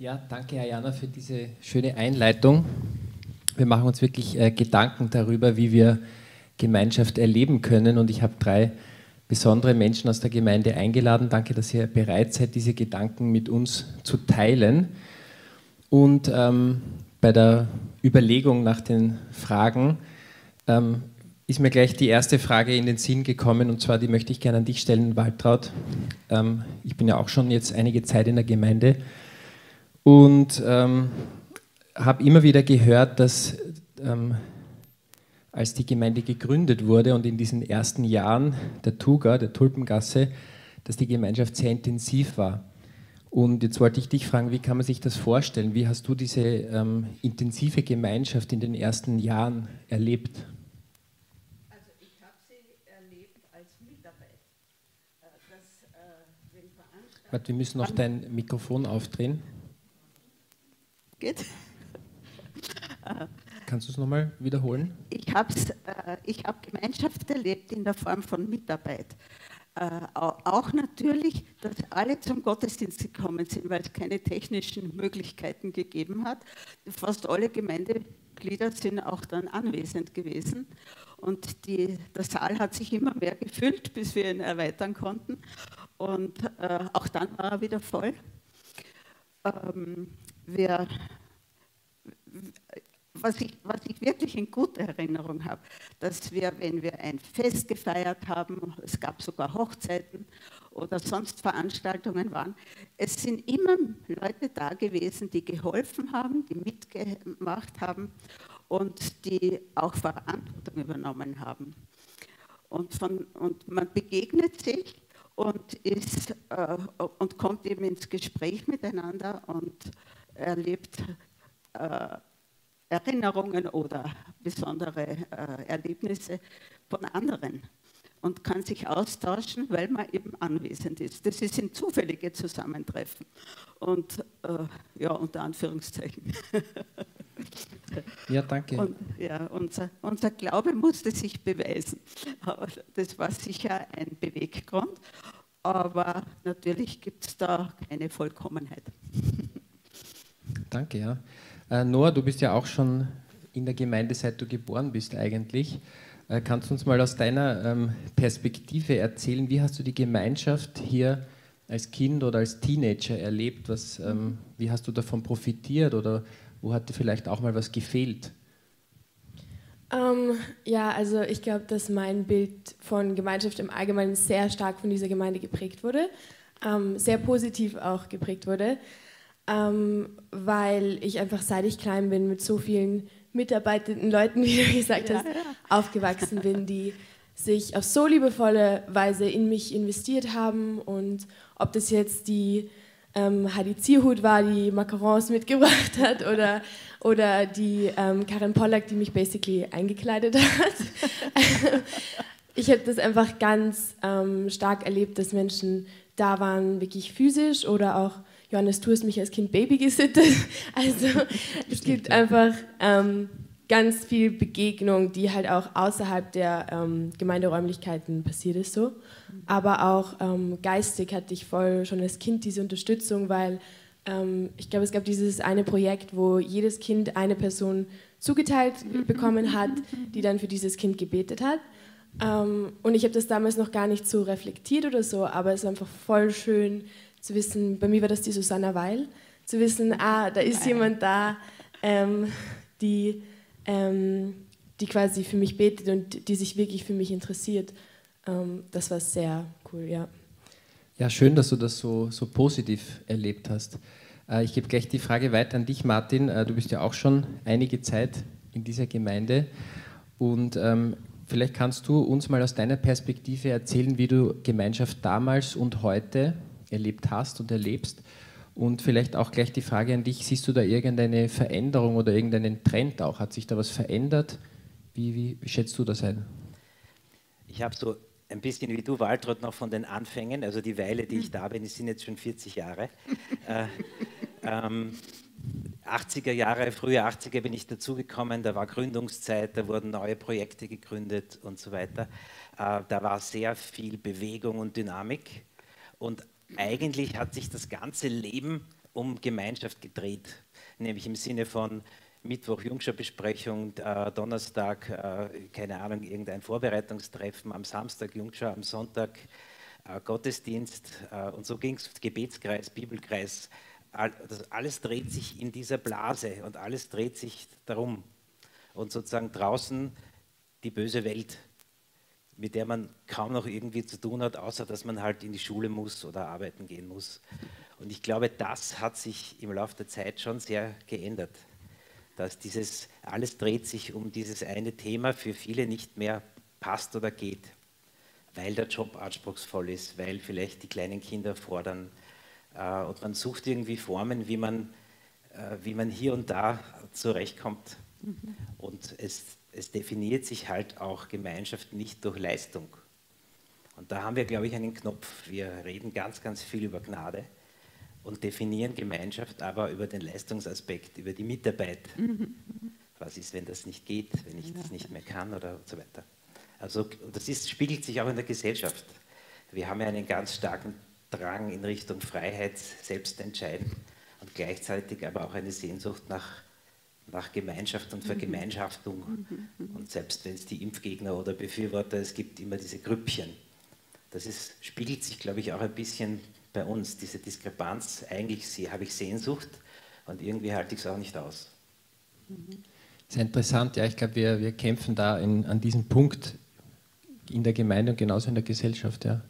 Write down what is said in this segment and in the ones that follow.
Ja, danke, Ayana, für diese schöne Einleitung. Wir machen uns wirklich äh, Gedanken darüber, wie wir Gemeinschaft erleben können. Und ich habe drei besondere Menschen aus der Gemeinde eingeladen. Danke, dass ihr bereit seid, diese Gedanken mit uns zu teilen. Und ähm, bei der Überlegung nach den Fragen ähm, ist mir gleich die erste Frage in den Sinn gekommen und zwar die möchte ich gerne an dich stellen, Waltraud. Ähm, ich bin ja auch schon jetzt einige Zeit in der Gemeinde und ähm, habe immer wieder gehört, dass ähm, als die Gemeinde gegründet wurde und in diesen ersten Jahren der Tuga, der Tulpengasse, dass die Gemeinschaft sehr intensiv war. Und jetzt wollte ich dich fragen, wie kann man sich das vorstellen? Wie hast du diese ähm, intensive Gemeinschaft in den ersten Jahren erlebt? Also ich habe sie erlebt als Mitarbeit. Äh, das, äh, Warte, wir müssen noch dein Mikrofon aufdrehen. Geht? Kannst du es nochmal wiederholen? Ich habe äh, ich hab Gemeinschaft erlebt in der Form von Mitarbeit. Äh, auch natürlich, dass alle zum Gottesdienst gekommen sind, weil es keine technischen Möglichkeiten gegeben hat. Fast alle Gemeindeglieder sind auch dann anwesend gewesen. Und die, der Saal hat sich immer mehr gefüllt, bis wir ihn erweitern konnten. Und äh, auch dann war er wieder voll. Ähm, wir was ich, was ich wirklich in guter Erinnerung habe, dass wir, wenn wir ein Fest gefeiert haben, es gab sogar Hochzeiten oder sonst Veranstaltungen waren, es sind immer Leute da gewesen, die geholfen haben, die mitgemacht haben und die auch Verantwortung übernommen haben. Und, von, und man begegnet sich und, ist, äh, und kommt eben ins Gespräch miteinander und erlebt äh, Erinnerungen oder besondere äh, Erlebnisse von anderen und kann sich austauschen, weil man eben anwesend ist. Das ist ein zufällige Zusammentreffen und äh, ja, unter Anführungszeichen. Ja, danke. Und, ja, unser, unser Glaube musste sich beweisen. Aber das war sicher ein Beweggrund, aber natürlich gibt es da keine Vollkommenheit. Danke, ja. Äh, Noah, du bist ja auch schon in der Gemeinde, seit du geboren bist eigentlich. Äh, kannst du uns mal aus deiner ähm, Perspektive erzählen, wie hast du die Gemeinschaft hier als Kind oder als Teenager erlebt? Was, ähm, wie hast du davon profitiert oder wo hat dir vielleicht auch mal was gefehlt? Ähm, ja, also ich glaube, dass mein Bild von Gemeinschaft im Allgemeinen sehr stark von dieser Gemeinde geprägt wurde, ähm, sehr positiv auch geprägt wurde ähm, weil ich einfach seit ich klein bin mit so vielen mitarbeitenden Leuten, wie du gesagt hast, ja. aufgewachsen bin, die sich auf so liebevolle Weise in mich investiert haben und ob das jetzt die ähm, Heidi Zierhut war, die Macarons mitgebracht hat oder, oder die ähm, Karin Pollack, die mich basically eingekleidet hat. ich habe das einfach ganz ähm, stark erlebt, dass Menschen da waren, wirklich physisch oder auch Johannes, du hast mich als Kind Baby gesittet. Also es gibt einfach ähm, ganz viel Begegnung, die halt auch außerhalb der ähm, Gemeinderäumlichkeiten passiert ist so. Aber auch ähm, geistig hatte ich voll schon als Kind diese Unterstützung, weil ähm, ich glaube, es gab dieses eine Projekt, wo jedes Kind eine Person zugeteilt bekommen hat, die dann für dieses Kind gebetet hat. Ähm, und ich habe das damals noch gar nicht so reflektiert oder so, aber es ist einfach voll schön, zu wissen, bei mir war das die Susanna Weil, zu wissen, ah, da ist jemand da, ähm, die, ähm, die quasi für mich betet und die sich wirklich für mich interessiert. Ähm, das war sehr cool, ja. Ja, schön, dass du das so, so positiv erlebt hast. Äh, ich gebe gleich die Frage weiter an dich, Martin. Äh, du bist ja auch schon einige Zeit in dieser Gemeinde und ähm, vielleicht kannst du uns mal aus deiner Perspektive erzählen, wie du Gemeinschaft damals und heute erlebt hast und erlebst. Und vielleicht auch gleich die Frage an dich, siehst du da irgendeine Veränderung oder irgendeinen Trend auch? Hat sich da was verändert? Wie, wie, wie schätzt du das ein? Ich habe so ein bisschen wie du, Waltraud, noch von den Anfängen, also die Weile, die ich da bin, sind jetzt schon 40 Jahre. äh, ähm, 80er Jahre, frühe 80er bin ich dazugekommen, da war Gründungszeit, da wurden neue Projekte gegründet und so weiter. Äh, da war sehr viel Bewegung und Dynamik. Und eigentlich hat sich das ganze Leben um Gemeinschaft gedreht, nämlich im Sinne von Mittwoch Jungschau-Besprechung, äh, Donnerstag, äh, keine Ahnung, irgendein Vorbereitungstreffen, am Samstag Jungschau, am Sonntag äh, Gottesdienst äh, und so ging es, Gebetskreis, Bibelkreis. All, das, alles dreht sich in dieser Blase und alles dreht sich darum. Und sozusagen draußen die böse Welt, mit der man kaum noch irgendwie zu tun hat, außer dass man halt in die Schule muss oder arbeiten gehen muss. Und ich glaube, das hat sich im Laufe der Zeit schon sehr geändert. Dass dieses, alles dreht sich um dieses eine Thema für viele nicht mehr passt oder geht, weil der Job anspruchsvoll ist, weil vielleicht die kleinen Kinder fordern. Äh, und man sucht irgendwie Formen, wie man, äh, wie man hier und da zurechtkommt. Mhm. Und es, es definiert sich halt auch Gemeinschaft nicht durch Leistung. Und da haben wir, glaube ich, einen Knopf. Wir reden ganz, ganz viel über Gnade und definieren Gemeinschaft aber über den Leistungsaspekt, über die Mitarbeit. Mhm. Was ist, wenn das nicht geht, wenn ich das nicht mehr kann oder so weiter. Also das ist, spiegelt sich auch in der Gesellschaft. Wir haben ja einen ganz starken Drang in Richtung Freiheit, Selbstentscheiden und gleichzeitig aber auch eine Sehnsucht nach, nach Gemeinschaft und Vergemeinschaftung. Mhm. Mhm. Und selbst wenn es die Impfgegner oder Befürworter, es gibt immer diese Grüppchen. Das ist, spiegelt sich, glaube ich, auch ein bisschen bei uns, diese Diskrepanz. Eigentlich habe ich Sehnsucht und irgendwie halte ich es auch nicht aus. Sehr interessant, ja, ich glaube, wir, wir kämpfen da in, an diesem Punkt in der Gemeinde und genauso in der Gesellschaft. Ja.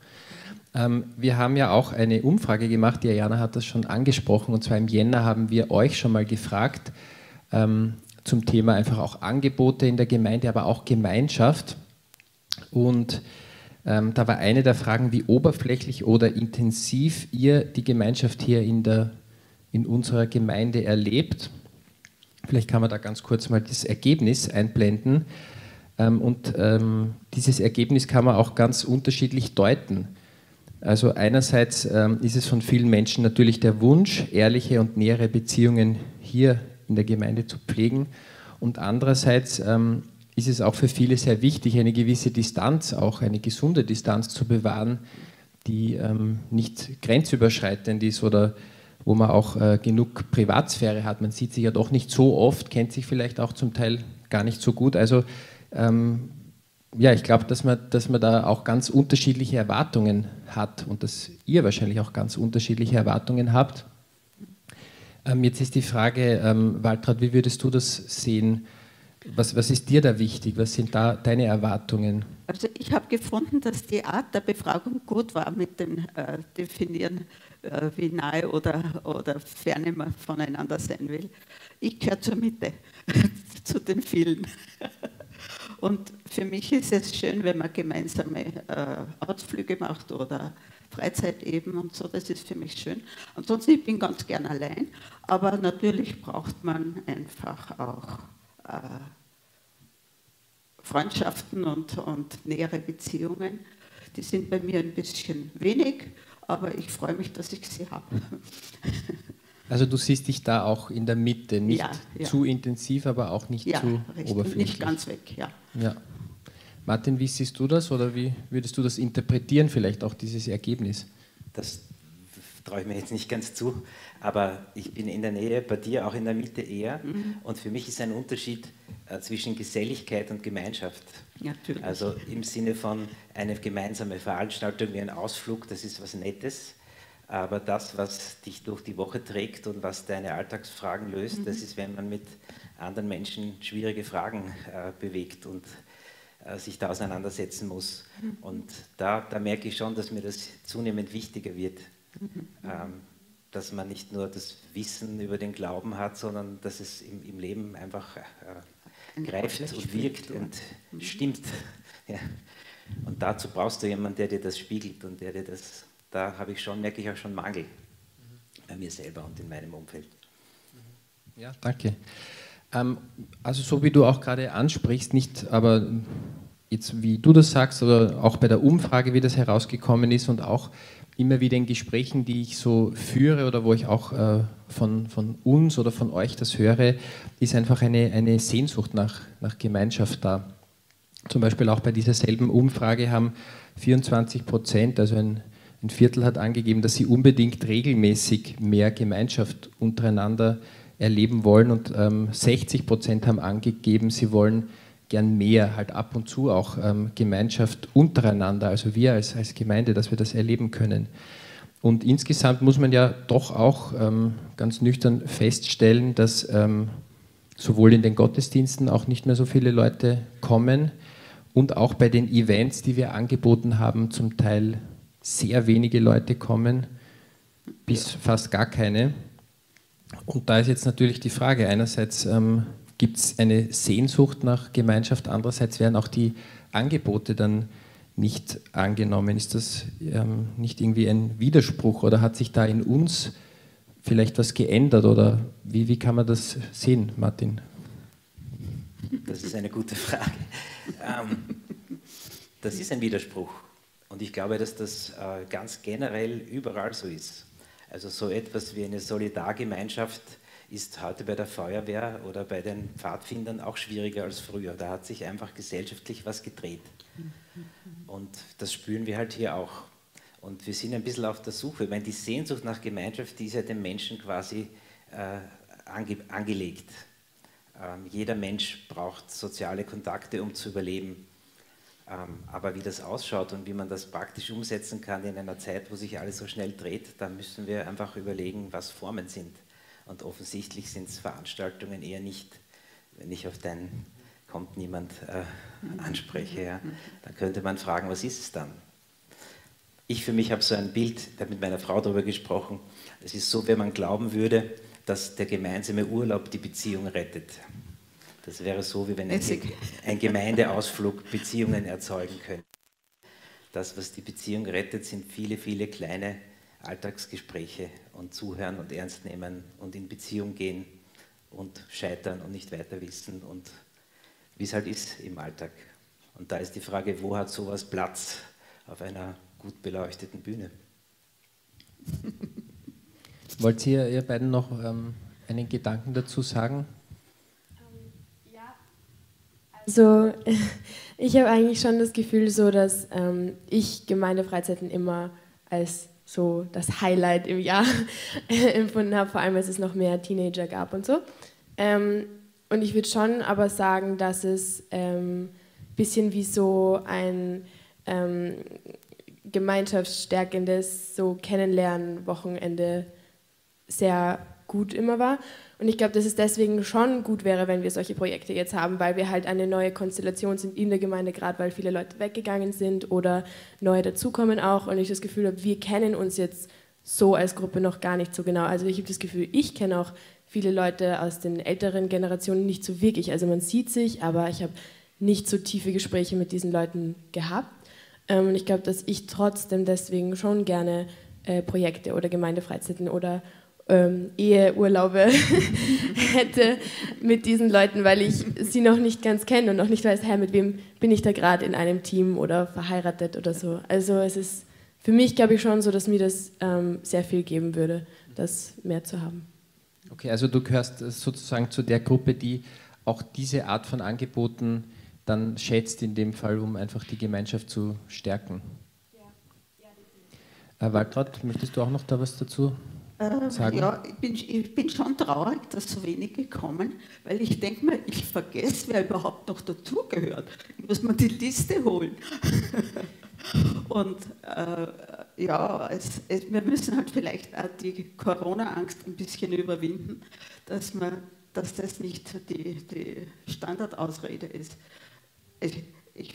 Ähm, wir haben ja auch eine Umfrage gemacht, die Jana hat das schon angesprochen, und zwar im Jänner haben wir euch schon mal gefragt ähm, zum Thema einfach auch Angebote in der Gemeinde, aber auch Gemeinschaft. Und ähm, da war eine der Fragen, wie oberflächlich oder intensiv ihr die Gemeinschaft hier in, der, in unserer Gemeinde erlebt. Vielleicht kann man da ganz kurz mal das Ergebnis einblenden. Ähm, und ähm, dieses Ergebnis kann man auch ganz unterschiedlich deuten. Also einerseits ähm, ist es von vielen Menschen natürlich der Wunsch, ehrliche und nähere Beziehungen hier in der Gemeinde zu pflegen. Und andererseits ähm, ist es auch für viele sehr wichtig, eine gewisse Distanz, auch eine gesunde Distanz zu bewahren, die ähm, nicht grenzüberschreitend ist oder wo man auch äh, genug Privatsphäre hat. Man sieht sich ja doch nicht so oft, kennt sich vielleicht auch zum Teil gar nicht so gut. Also ähm, ja, ich glaube, dass man, dass man da auch ganz unterschiedliche Erwartungen hat und dass ihr wahrscheinlich auch ganz unterschiedliche Erwartungen habt. Ähm, jetzt ist die Frage, ähm, Waltraud, wie würdest du das sehen? Was, was ist dir da wichtig? Was sind da deine Erwartungen? Also ich habe gefunden, dass die Art der Befragung gut war mit dem äh, Definieren, äh, wie nahe oder, oder ferne man voneinander sein will. Ich gehöre zur Mitte, zu den vielen. Und für mich ist es schön, wenn man gemeinsame äh, Ausflüge macht oder Freizeit eben und so, das ist für mich schön. Ansonsten, ich bin ganz gern allein, aber natürlich braucht man einfach auch äh, Freundschaften und, und nähere Beziehungen. Die sind bei mir ein bisschen wenig, aber ich freue mich, dass ich sie habe. Also du siehst dich da auch in der Mitte, nicht ja, ja. zu intensiv, aber auch nicht ja, zu richtig, oberflächlich. Nicht ganz weg, ja. ja. Martin, wie siehst du das oder wie würdest du das interpretieren, vielleicht auch dieses Ergebnis? Das traue ich mir jetzt nicht ganz zu, aber ich bin in der Nähe, bei dir auch in der Mitte eher. Mhm. Und für mich ist ein Unterschied äh, zwischen Geselligkeit und Gemeinschaft. Natürlich. Also im Sinne von eine gemeinsame Veranstaltung wie ein Ausflug, das ist was Nettes. Aber das, was dich durch die Woche trägt und was deine Alltagsfragen löst, mhm. das ist, wenn man mit anderen Menschen schwierige Fragen äh, bewegt und äh, sich da auseinandersetzen muss. Und da, da merke ich schon, dass mir das zunehmend wichtiger wird. Ähm, dass man nicht nur das Wissen über den Glauben hat, sondern dass es im, im Leben einfach äh, greift und wirkt und mhm. stimmt. Ja. Und dazu brauchst du jemanden, der dir das spiegelt und der dir das, da habe ich schon, merke ich auch schon Mangel bei mir selber und in meinem Umfeld. Ja, danke. Ähm, also so wie du auch gerade ansprichst, nicht aber jetzt wie du das sagst oder auch bei der Umfrage, wie das herausgekommen ist und auch immer wieder in Gesprächen, die ich so führe oder wo ich auch äh, von, von uns oder von euch das höre, ist einfach eine, eine Sehnsucht nach, nach Gemeinschaft da. Zum Beispiel auch bei dieser selben Umfrage haben 24 Prozent, also ein, ein Viertel hat angegeben, dass sie unbedingt regelmäßig mehr Gemeinschaft untereinander erleben wollen und ähm, 60 Prozent haben angegeben, sie wollen gern mehr, halt ab und zu auch ähm, Gemeinschaft untereinander, also wir als, als Gemeinde, dass wir das erleben können. Und insgesamt muss man ja doch auch ähm, ganz nüchtern feststellen, dass ähm, sowohl in den Gottesdiensten auch nicht mehr so viele Leute kommen und auch bei den Events, die wir angeboten haben, zum Teil sehr wenige Leute kommen, bis fast gar keine. Und da ist jetzt natürlich die Frage, einerseits ähm, gibt es eine Sehnsucht nach Gemeinschaft, andererseits werden auch die Angebote dann nicht angenommen. Ist das ähm, nicht irgendwie ein Widerspruch oder hat sich da in uns vielleicht was geändert oder wie, wie kann man das sehen, Martin? Das ist eine gute Frage. Ähm, das ist ein Widerspruch und ich glaube, dass das äh, ganz generell überall so ist. Also so etwas wie eine Solidargemeinschaft ist heute bei der Feuerwehr oder bei den Pfadfindern auch schwieriger als früher. Da hat sich einfach gesellschaftlich was gedreht. Und das spüren wir halt hier auch. Und wir sind ein bisschen auf der Suche. Meine, die Sehnsucht nach Gemeinschaft, die ist ja dem Menschen quasi äh, ange angelegt. Ähm, jeder Mensch braucht soziale Kontakte, um zu überleben. Ähm, aber wie das ausschaut und wie man das praktisch umsetzen kann in einer Zeit, wo sich alles so schnell dreht, da müssen wir einfach überlegen, was Formen sind. Und offensichtlich sind es Veranstaltungen eher nicht. Wenn ich auf dein kommt niemand äh, anspreche, ja, dann könnte man fragen, was ist es dann? Ich für mich habe so ein Bild, ich habe mit meiner Frau darüber gesprochen. Es ist so, wenn man glauben würde, dass der gemeinsame Urlaub die Beziehung rettet. Das wäre so, wie wenn ein, ein Gemeindeausflug Beziehungen erzeugen könnte. Das, was die Beziehung rettet, sind viele, viele kleine Alltagsgespräche und Zuhören und Ernst nehmen und in Beziehung gehen und scheitern und nicht weiter wissen und wie es halt ist im Alltag. Und da ist die Frage, wo hat sowas Platz auf einer gut beleuchteten Bühne? Wollt ihr, ihr beiden noch ähm, einen Gedanken dazu sagen? Also ich habe eigentlich schon das Gefühl so, dass ähm, ich Gemeindefreizeiten immer als so das Highlight im Jahr empfunden habe, vor allem als es noch mehr Teenager gab und so. Ähm, und ich würde schon aber sagen, dass es ein ähm, bisschen wie so ein ähm, gemeinschaftsstärkendes so Kennenlernen-Wochenende sehr gut immer war. Und ich glaube, dass es deswegen schon gut wäre, wenn wir solche Projekte jetzt haben, weil wir halt eine neue Konstellation sind in der Gemeinde, gerade weil viele Leute weggegangen sind oder neue dazukommen auch. Und ich das Gefühl habe, wir kennen uns jetzt so als Gruppe noch gar nicht so genau. Also ich habe das Gefühl, ich kenne auch viele Leute aus den älteren Generationen nicht so wirklich. Also man sieht sich, aber ich habe nicht so tiefe Gespräche mit diesen Leuten gehabt. Ähm, und ich glaube, dass ich trotzdem deswegen schon gerne äh, Projekte oder Gemeindefreizeiten oder ähm, Eheurlaube hätte mit diesen Leuten, weil ich sie noch nicht ganz kenne und noch nicht weiß, hey, mit wem bin ich da gerade in einem Team oder verheiratet oder so. Also es ist für mich, glaube ich, schon so, dass mir das ähm, sehr viel geben würde, das mehr zu haben. Okay, also du gehörst sozusagen zu der Gruppe, die auch diese Art von Angeboten dann schätzt, in dem Fall, um einfach die Gemeinschaft zu stärken. Ja. Ja, äh, Waltraud, möchtest du auch noch da was dazu sagen? Ja, ich bin, ich bin schon traurig, dass so wenige kommen, weil ich denke mir, ich vergesse, wer überhaupt noch dazugehört. Ich muss mir die Liste holen. Und äh, ja, es, es, wir müssen halt vielleicht auch die Corona-Angst ein bisschen überwinden, dass, man, dass das nicht die, die Standardausrede ist. Ich, ich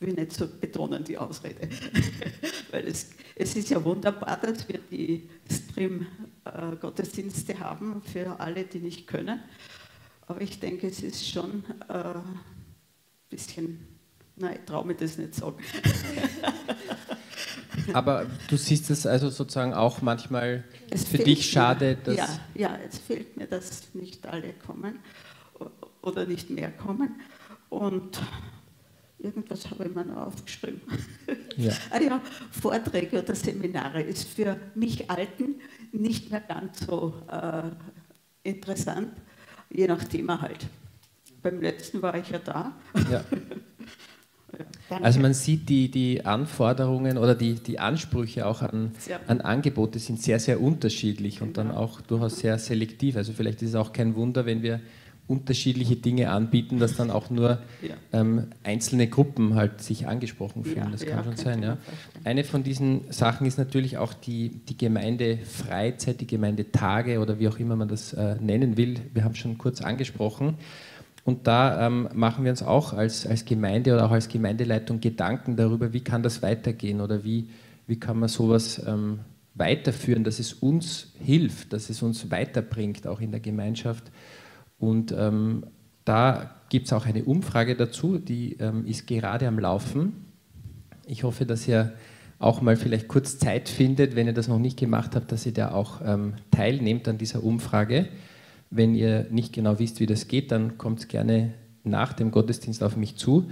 will nicht so betonen, die Ausrede. Weil es, es ist ja wunderbar, dass wir die Stream-Gottesdienste haben für alle, die nicht können. Aber ich denke, es ist schon ein äh, bisschen, nein, ich traue mir das nicht sagen. Aber du siehst es also sozusagen auch manchmal es für dich schade, dass. Ja, ja, es fehlt mir, dass nicht alle kommen oder nicht mehr kommen. Und Irgendwas habe ich mir noch aufgeschrieben. Ja. ah ja, Vorträge oder Seminare ist für mich Alten nicht mehr ganz so äh, interessant, je nach Thema halt. Beim letzten war ich ja da. Ja. Also man sieht die, die Anforderungen oder die, die Ansprüche auch an, an Angebote sind sehr, sehr unterschiedlich und dann genau. auch durchaus sehr selektiv. Also vielleicht ist es auch kein Wunder, wenn wir unterschiedliche Dinge anbieten, dass dann auch nur ja. ähm, einzelne Gruppen halt sich angesprochen fühlen. Ja, das kann ja, schon sein. Ja. Eine von diesen Sachen ist natürlich auch die, die Gemeindefreizeit, die Gemeindetage oder wie auch immer man das äh, nennen will. Wir haben es schon kurz angesprochen. Und da ähm, machen wir uns auch als, als Gemeinde oder auch als Gemeindeleitung Gedanken darüber, wie kann das weitergehen oder wie, wie kann man sowas ähm, weiterführen, dass es uns hilft, dass es uns weiterbringt, auch in der Gemeinschaft. Und ähm, da gibt es auch eine Umfrage dazu, die ähm, ist gerade am Laufen. Ich hoffe, dass ihr auch mal vielleicht kurz Zeit findet, wenn ihr das noch nicht gemacht habt, dass ihr da auch ähm, teilnehmt an dieser Umfrage. Wenn ihr nicht genau wisst, wie das geht, dann kommt gerne nach dem Gottesdienst auf mich zu.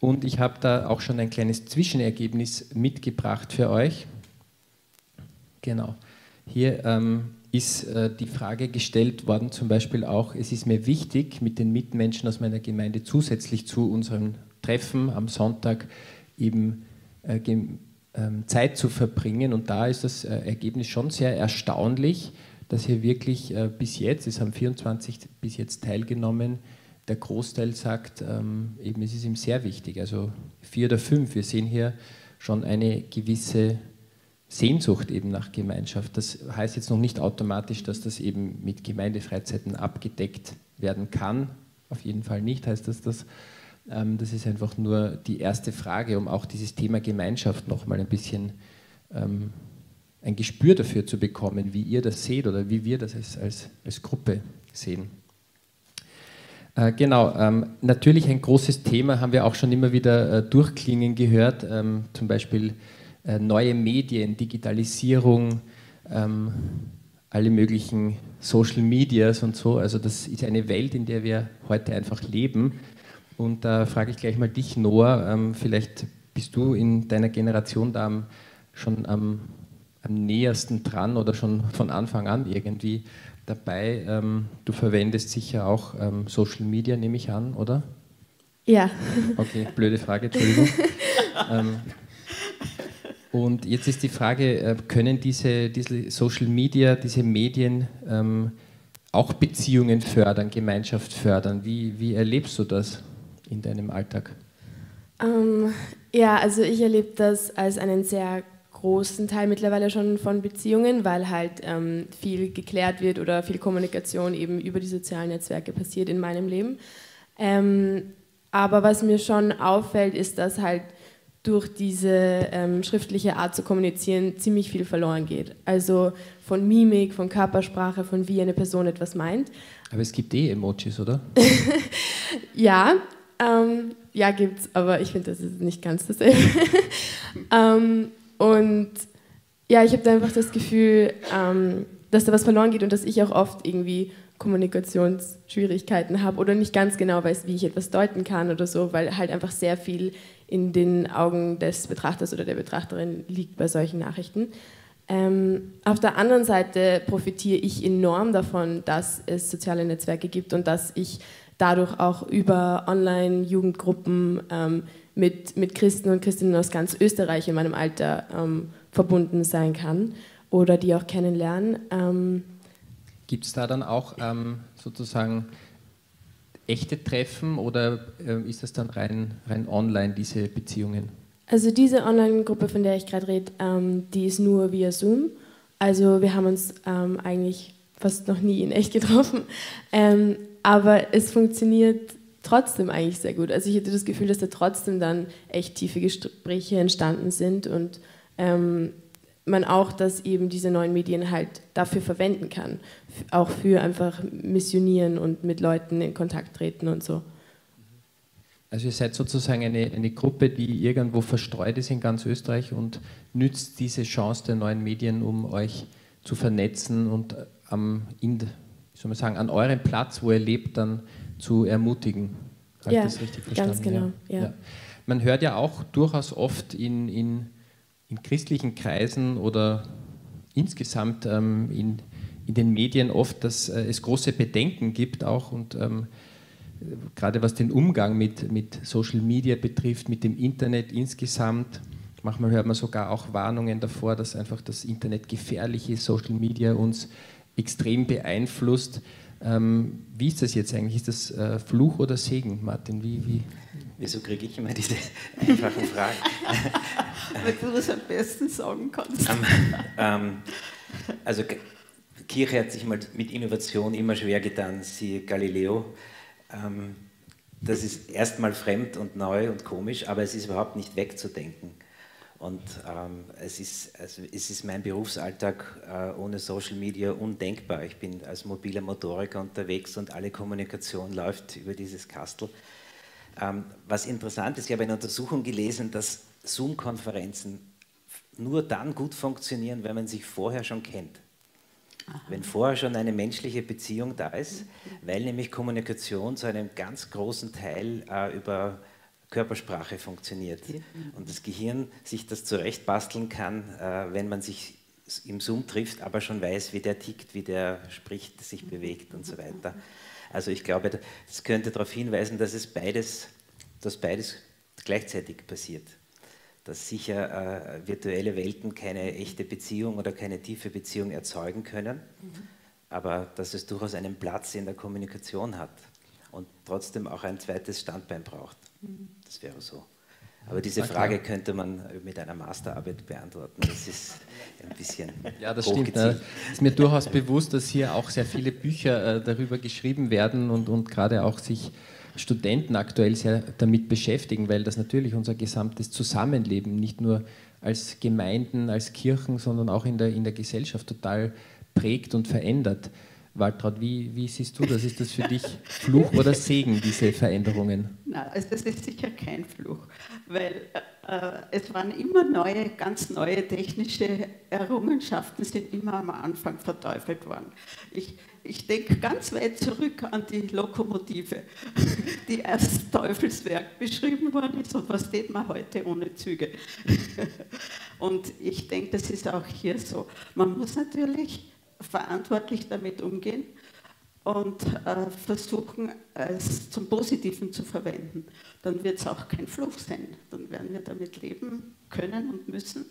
Und ich habe da auch schon ein kleines Zwischenergebnis mitgebracht für euch. Genau. Hier ähm, ist äh, die Frage gestellt worden, zum Beispiel auch, es ist mir wichtig, mit den Mitmenschen aus meiner Gemeinde zusätzlich zu unserem Treffen am Sonntag eben äh, ähm, Zeit zu verbringen. Und da ist das äh, Ergebnis schon sehr erstaunlich dass hier wirklich bis jetzt, es haben 24 bis jetzt teilgenommen, der Großteil sagt, ähm, eben es ist ihm sehr wichtig, also vier oder fünf. Wir sehen hier schon eine gewisse Sehnsucht eben nach Gemeinschaft. Das heißt jetzt noch nicht automatisch, dass das eben mit Gemeindefreizeiten abgedeckt werden kann. Auf jeden Fall nicht heißt das das. Ähm, das ist einfach nur die erste Frage, um auch dieses Thema Gemeinschaft noch mal ein bisschen ähm, ein Gespür dafür zu bekommen, wie ihr das seht oder wie wir das als, als, als Gruppe sehen. Äh, genau, ähm, natürlich ein großes Thema haben wir auch schon immer wieder äh, durchklingen gehört, ähm, zum Beispiel äh, neue Medien, Digitalisierung, ähm, alle möglichen Social Medias und so. Also das ist eine Welt, in der wir heute einfach leben. Und da frage ich gleich mal dich, Noah, ähm, vielleicht bist du in deiner Generation da schon am am nähersten dran oder schon von Anfang an irgendwie dabei. Ähm, du verwendest sicher auch ähm, Social Media, nehme ich an, oder? Ja. Okay, blöde Frage, Entschuldigung. ähm, und jetzt ist die Frage, äh, können diese, diese Social Media, diese Medien ähm, auch Beziehungen fördern, Gemeinschaft fördern? Wie, wie erlebst du das in deinem Alltag? Ähm, ja, also ich erlebe das als einen sehr großen Teil mittlerweile schon von Beziehungen, weil halt ähm, viel geklärt wird oder viel Kommunikation eben über die sozialen Netzwerke passiert in meinem Leben. Ähm, aber was mir schon auffällt, ist, dass halt durch diese ähm, schriftliche Art zu kommunizieren ziemlich viel verloren geht. Also von Mimik, von Körpersprache, von wie eine Person etwas meint. Aber es gibt eh Emojis, oder? ja, ähm, ja gibt's, aber ich finde, das ist nicht ganz dasselbe. ähm, und ja, ich habe da einfach das Gefühl, ähm, dass da was verloren geht und dass ich auch oft irgendwie Kommunikationsschwierigkeiten habe oder nicht ganz genau weiß, wie ich etwas deuten kann oder so, weil halt einfach sehr viel in den Augen des Betrachters oder der Betrachterin liegt bei solchen Nachrichten. Ähm, auf der anderen Seite profitiere ich enorm davon, dass es soziale Netzwerke gibt und dass ich dadurch auch über Online-Jugendgruppen ähm, mit, mit Christen und Christinnen aus ganz Österreich in meinem Alter ähm, verbunden sein kann oder die auch kennenlernen. Ähm, Gibt es da dann auch ähm, sozusagen echte Treffen oder äh, ist das dann rein, rein online, diese Beziehungen? Also diese Online-Gruppe, von der ich gerade rede, ähm, die ist nur via Zoom. Also wir haben uns ähm, eigentlich fast noch nie in echt getroffen. Ähm, aber es funktioniert trotzdem eigentlich sehr gut. Also ich hatte das Gefühl, dass da trotzdem dann echt tiefe Gespräche entstanden sind und ähm, man auch, dass eben diese neuen Medien halt dafür verwenden kann, auch für einfach missionieren und mit Leuten in Kontakt treten und so. Also ihr seid sozusagen eine, eine Gruppe, die irgendwo verstreut ist in ganz Österreich und nützt diese Chance der neuen Medien, um euch zu vernetzen und am, in, soll man sagen, an eurem Platz, wo ihr lebt, dann zu ermutigen. Habe ja, ich das richtig verstanden? Ganz genau. Ja. Ja. Man hört ja auch durchaus oft in, in, in christlichen Kreisen oder insgesamt ähm, in, in den Medien oft, dass äh, es große Bedenken gibt auch und ähm, gerade was den Umgang mit, mit Social Media betrifft, mit dem Internet insgesamt. Manchmal hört man sogar auch Warnungen davor, dass einfach das Internet gefährlich ist, Social Media uns extrem beeinflusst. Ähm, wie ist das jetzt eigentlich? Ist das äh, Fluch oder Segen, Martin? Wie, wie? Wieso kriege ich immer diese einfachen Fragen? Weil du das am besten sagen kannst. Ähm, ähm, also Kirche hat sich mal mit Innovation immer schwer getan, siehe Galileo. Ähm, das ist erstmal fremd und neu und komisch, aber es ist überhaupt nicht wegzudenken. Und ähm, es, ist, also es ist mein Berufsalltag äh, ohne Social Media undenkbar. Ich bin als mobiler Motoriker unterwegs und alle Kommunikation läuft über dieses Kastel. Ähm, was interessant ist, ich habe eine Untersuchung gelesen, dass Zoom-Konferenzen nur dann gut funktionieren, wenn man sich vorher schon kennt. Aha. Wenn vorher schon eine menschliche Beziehung da ist, weil nämlich Kommunikation zu einem ganz großen Teil äh, über Körpersprache funktioniert und das Gehirn sich das zurechtbasteln kann, äh, wenn man sich im Zoom trifft, aber schon weiß, wie der tickt, wie der spricht, sich bewegt und so weiter. Also ich glaube, das könnte darauf hinweisen, dass es beides, dass beides gleichzeitig passiert dass sicher äh, virtuelle Welten keine echte Beziehung oder keine tiefe Beziehung erzeugen können, mhm. aber dass es durchaus einen Platz in der Kommunikation hat und trotzdem auch ein zweites Standbein braucht. Mhm. Das wäre so. Aber diese Frage könnte man mit einer Masterarbeit beantworten. Das ist ein bisschen. Ja, das stimmt. Es ist mir durchaus bewusst, dass hier auch sehr viele Bücher äh, darüber geschrieben werden und, und gerade auch sich Studenten aktuell sehr damit beschäftigen, weil das natürlich unser gesamtes Zusammenleben nicht nur als Gemeinden, als Kirchen, sondern auch in der, in der Gesellschaft total prägt und verändert. Waltraud, wie, wie siehst du das? Ist das für dich Fluch oder Segen, diese Veränderungen? Nein, also das ist sicher kein Fluch, weil äh, es waren immer neue, ganz neue technische Errungenschaften, sind immer am Anfang verteufelt worden. Ich, ich denke ganz weit zurück an die Lokomotive, die als Teufelswerk beschrieben worden ist und was steht man heute ohne Züge. Und ich denke, das ist auch hier so. Man muss natürlich verantwortlich damit umgehen und äh, versuchen, es zum Positiven zu verwenden. Dann wird es auch kein Fluch sein. Dann werden wir damit leben können und müssen.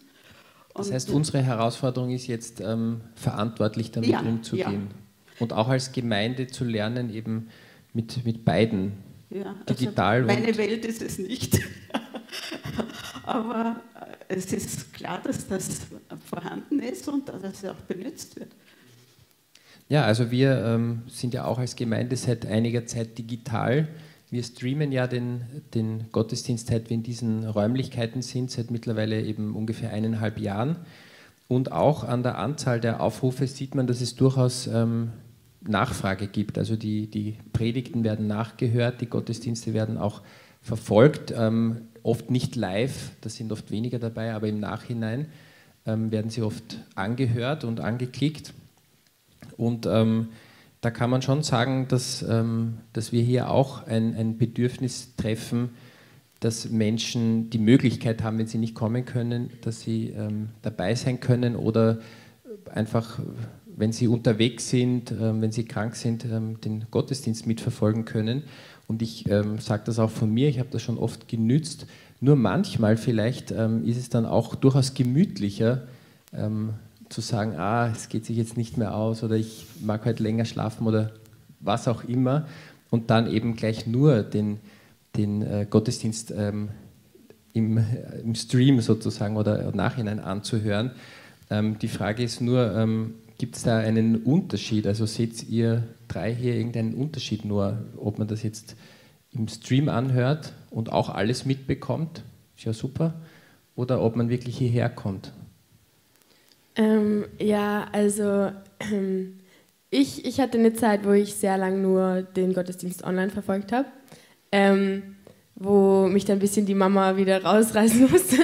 Und das heißt, unsere Herausforderung ist jetzt, ähm, verantwortlich damit ja, umzugehen. Ja und auch als Gemeinde zu lernen, eben mit, mit beiden, ja, also digital. Meine Welt ist es nicht. Aber es ist klar, dass das vorhanden ist und dass es auch benutzt wird. Ja, also wir ähm, sind ja auch als Gemeinde seit einiger Zeit digital. Wir streamen ja den, den Gottesdienst, seit wir in diesen Räumlichkeiten sind, seit mittlerweile eben ungefähr eineinhalb Jahren. Und auch an der Anzahl der Aufrufe sieht man, dass es durchaus ähm, Nachfrage gibt. Also die, die Predigten werden nachgehört, die Gottesdienste werden auch verfolgt, ähm, oft nicht live, da sind oft weniger dabei, aber im Nachhinein ähm, werden sie oft angehört und angeklickt. Und ähm, da kann man schon sagen, dass, ähm, dass wir hier auch ein, ein Bedürfnis treffen, dass Menschen die Möglichkeit haben, wenn sie nicht kommen können, dass sie ähm, dabei sein können oder einfach wenn sie unterwegs sind, ähm, wenn sie krank sind, ähm, den Gottesdienst mitverfolgen können. Und ich ähm, sage das auch von mir, ich habe das schon oft genützt. Nur manchmal vielleicht ist es dann auch durchaus gemütlicher zu sagen, ah, es geht sich jetzt nicht mehr aus oder ich mag heute länger schlafen oder was auch immer. Und dann eben gleich nur den, den äh, Gottesdienst im, im, Stream sozusagen oder nachhinein anzuhören. die Frage ist nur, Gibt es da einen Unterschied? Also seht ihr drei hier irgendeinen Unterschied nur, ob man das jetzt im Stream anhört und auch alles mitbekommt? Ist ja super. Oder ob man wirklich hierher kommt? Ähm, ja, also ähm, ich, ich hatte eine Zeit, wo ich sehr lange nur den Gottesdienst online verfolgt habe. Ähm, wo mich dann ein bisschen die Mama wieder rausreißen musste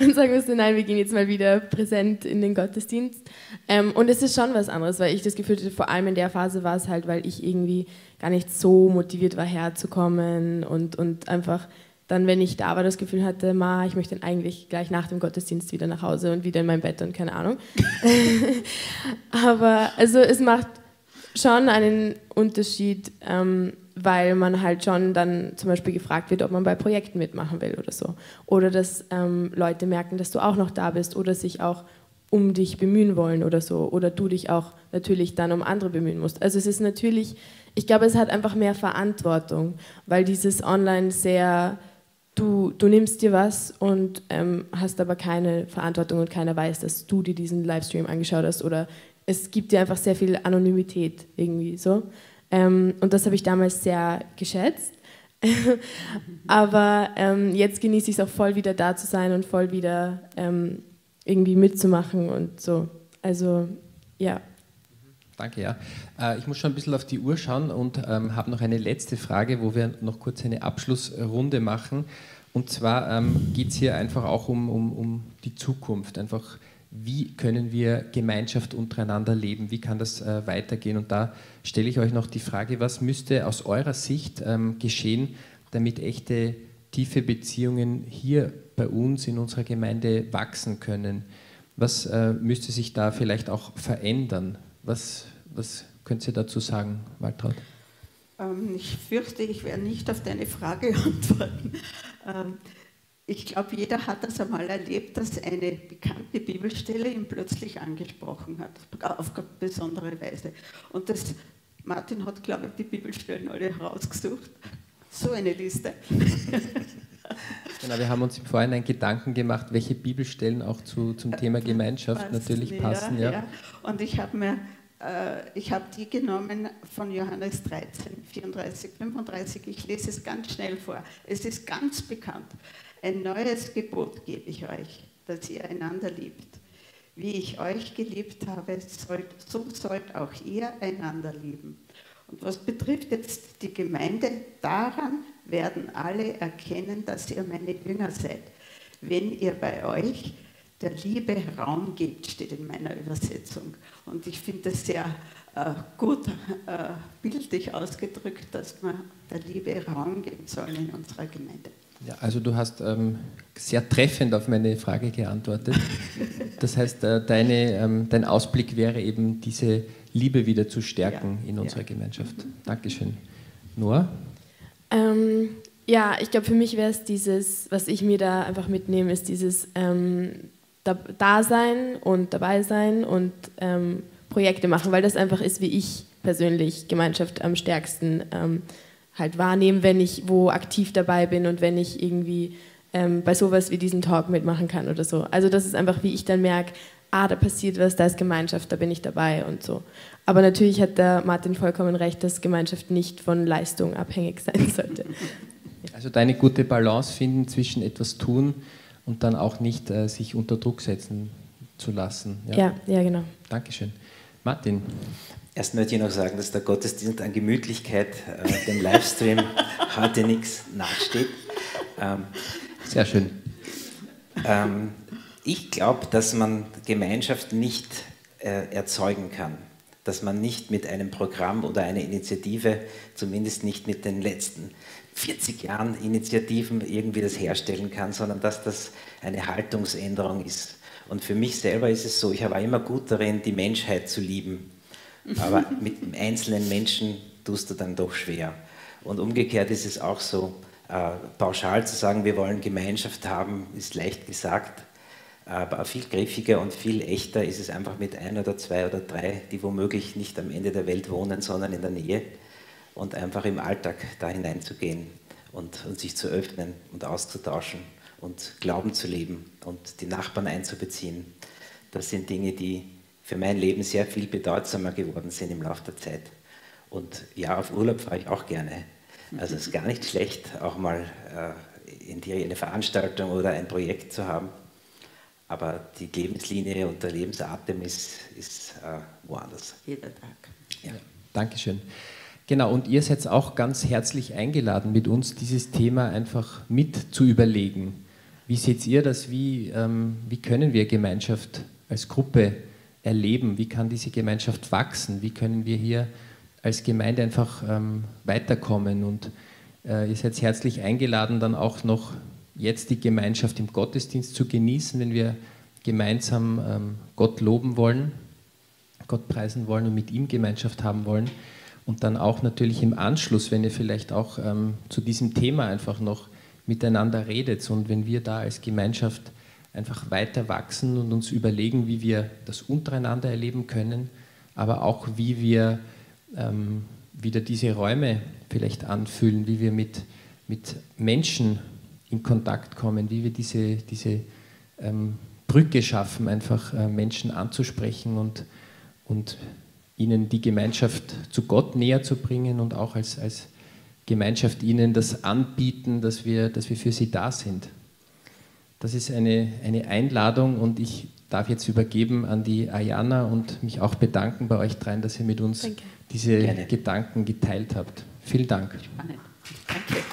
und sagen musste, nein, wir gehen jetzt mal wieder präsent in den Gottesdienst. Ähm, und es ist schon was anderes, weil ich das Gefühl hatte, vor allem in der Phase war es halt, weil ich irgendwie gar nicht so motiviert war, herzukommen und, und einfach dann, wenn ich da war, das Gefühl hatte, ma, ich möchte eigentlich gleich nach dem Gottesdienst wieder nach Hause und wieder in mein Bett und keine Ahnung. Aber also es macht schon einen Unterschied, ähm, weil man halt schon dann zum Beispiel gefragt wird, ob man bei Projekten mitmachen will oder so. Oder dass ähm, Leute merken, dass du auch noch da bist oder sich auch um dich bemühen wollen oder so. Oder du dich auch natürlich dann um andere bemühen musst. Also es ist natürlich, ich glaube, es hat einfach mehr Verantwortung, weil dieses Online sehr, du, du nimmst dir was und ähm, hast aber keine Verantwortung und keiner weiß, dass du dir diesen Livestream angeschaut hast oder es gibt dir einfach sehr viel Anonymität irgendwie so. Ähm, und das habe ich damals sehr geschätzt. aber ähm, jetzt genieße ich es auch voll wieder da zu sein und voll wieder ähm, irgendwie mitzumachen und so. Also ja. Danke, ja. Äh, ich muss schon ein bisschen auf die Uhr schauen und ähm, habe noch eine letzte Frage, wo wir noch kurz eine Abschlussrunde machen. Und zwar ähm, geht es hier einfach auch um, um, um die Zukunft. Einfach, wie können wir Gemeinschaft untereinander leben? Wie kann das äh, weitergehen? Und da stelle ich euch noch die Frage, was müsste aus eurer Sicht ähm, geschehen, damit echte tiefe Beziehungen hier bei uns in unserer Gemeinde wachsen können. Was äh, müsste sich da vielleicht auch verändern? Was, was könnt ihr dazu sagen, Waltraud? Ähm, ich fürchte, ich werde nicht auf deine Frage antworten. Ähm, ich glaube, jeder hat das einmal erlebt, dass eine bekannte Bibelstelle ihn plötzlich angesprochen hat, auf besondere Weise. Und das, Martin hat, glaube ich, die Bibelstellen alle herausgesucht. So eine Liste. Genau, wir haben uns im Vorhinein Gedanken gemacht, welche Bibelstellen auch zu, zum Thema Gemeinschaft Passt, natürlich ja, passen. Ja. ja. Und ich habe mir äh, ich habe die genommen von Johannes 13, 34, 35. Ich lese es ganz schnell vor. Es ist ganz bekannt. Ein neues Gebot gebe ich euch, dass ihr einander liebt. Wie ich euch geliebt habe, sollt, so sollt auch ihr einander lieben. Und was betrifft jetzt die Gemeinde, daran werden alle erkennen, dass ihr meine Jünger seid, wenn ihr bei euch der Liebe Raum gebt, steht in meiner Übersetzung. Und ich finde das sehr äh, gut äh, bildlich ausgedrückt, dass man der Liebe Raum geben soll in unserer Gemeinde. Ja, also du hast ähm, sehr treffend auf meine Frage geantwortet. Das heißt, äh, deine, ähm, dein Ausblick wäre eben, diese Liebe wieder zu stärken ja, in unserer ja. Gemeinschaft. Mhm. Dankeschön. Noah? Ähm, ja, ich glaube, für mich wäre es dieses, was ich mir da einfach mitnehme, ist dieses ähm, da, da, sein und dabei sein und ähm, Projekte machen, weil das einfach ist, wie ich persönlich Gemeinschaft am stärksten ähm, halt wahrnehme, wenn ich wo aktiv dabei bin und wenn ich irgendwie ähm, bei sowas wie diesem Talk mitmachen kann oder so. Also das ist einfach, wie ich dann merke, ah, da passiert was, da ist Gemeinschaft, da bin ich dabei und so. Aber natürlich hat der Martin vollkommen recht, dass Gemeinschaft nicht von Leistung abhängig sein sollte. Also deine gute Balance finden zwischen etwas tun und dann auch nicht äh, sich unter Druck setzen zu lassen. Ja, ja, ja genau. Dankeschön. Martin. Erst möchte ich noch sagen, dass der Gottesdienst an Gemütlichkeit äh, dem Livestream heute nichts nachsteht. Ähm, Sehr schön. Ähm, ich glaube, dass man Gemeinschaft nicht äh, erzeugen kann, dass man nicht mit einem Programm oder einer Initiative, zumindest nicht mit den letzten 40 Jahren Initiativen irgendwie das herstellen kann, sondern dass das eine Haltungsänderung ist. Und für mich selber ist es so, ich war immer gut darin, die Menschheit zu lieben. Aber mit einzelnen Menschen tust du dann doch schwer. Und umgekehrt ist es auch so, äh, pauschal zu sagen, wir wollen Gemeinschaft haben, ist leicht gesagt. Aber viel griffiger und viel echter ist es einfach mit ein oder zwei oder drei, die womöglich nicht am Ende der Welt wohnen, sondern in der Nähe und einfach im Alltag da hineinzugehen und, und sich zu öffnen und auszutauschen und Glauben zu leben und die Nachbarn einzubeziehen. Das sind Dinge, die für mein Leben sehr viel bedeutsamer geworden sind im Laufe der Zeit. Und ja, auf Urlaub fahre ich auch gerne. Also es ist gar nicht schlecht, auch mal äh, in die, eine Veranstaltung oder ein Projekt zu haben. Aber die Lebenslinie und der Lebensatem ist, ist äh, woanders. Jeder Tag. Ja. Dankeschön. Genau, und ihr seid auch ganz herzlich eingeladen, mit uns dieses Thema einfach mit zu überlegen. Wie seht ihr das? Wie, ähm, wie können wir Gemeinschaft als Gruppe erleben? Wie kann diese Gemeinschaft wachsen? Wie können wir hier als Gemeinde einfach ähm, weiterkommen? Und äh, ihr seid herzlich eingeladen, dann auch noch jetzt die Gemeinschaft im Gottesdienst zu genießen, wenn wir gemeinsam ähm, Gott loben wollen, Gott preisen wollen und mit ihm Gemeinschaft haben wollen. Und dann auch natürlich im Anschluss, wenn ihr vielleicht auch ähm, zu diesem Thema einfach noch miteinander redet und wenn wir da als Gemeinschaft einfach weiter wachsen und uns überlegen, wie wir das untereinander erleben können, aber auch wie wir ähm, wieder diese Räume vielleicht anfühlen, wie wir mit, mit Menschen in Kontakt kommen, wie wir diese, diese ähm, Brücke schaffen, einfach äh, Menschen anzusprechen und, und ihnen die Gemeinschaft zu Gott näher zu bringen und auch als, als Gemeinschaft ihnen das anbieten, dass wir, dass wir für sie da sind. Das ist eine, eine Einladung und ich darf jetzt übergeben an die Ayana und mich auch bedanken bei euch dreien, dass ihr mit uns Danke. diese Gerne. Gedanken geteilt habt. Vielen Dank. Spannend. Danke.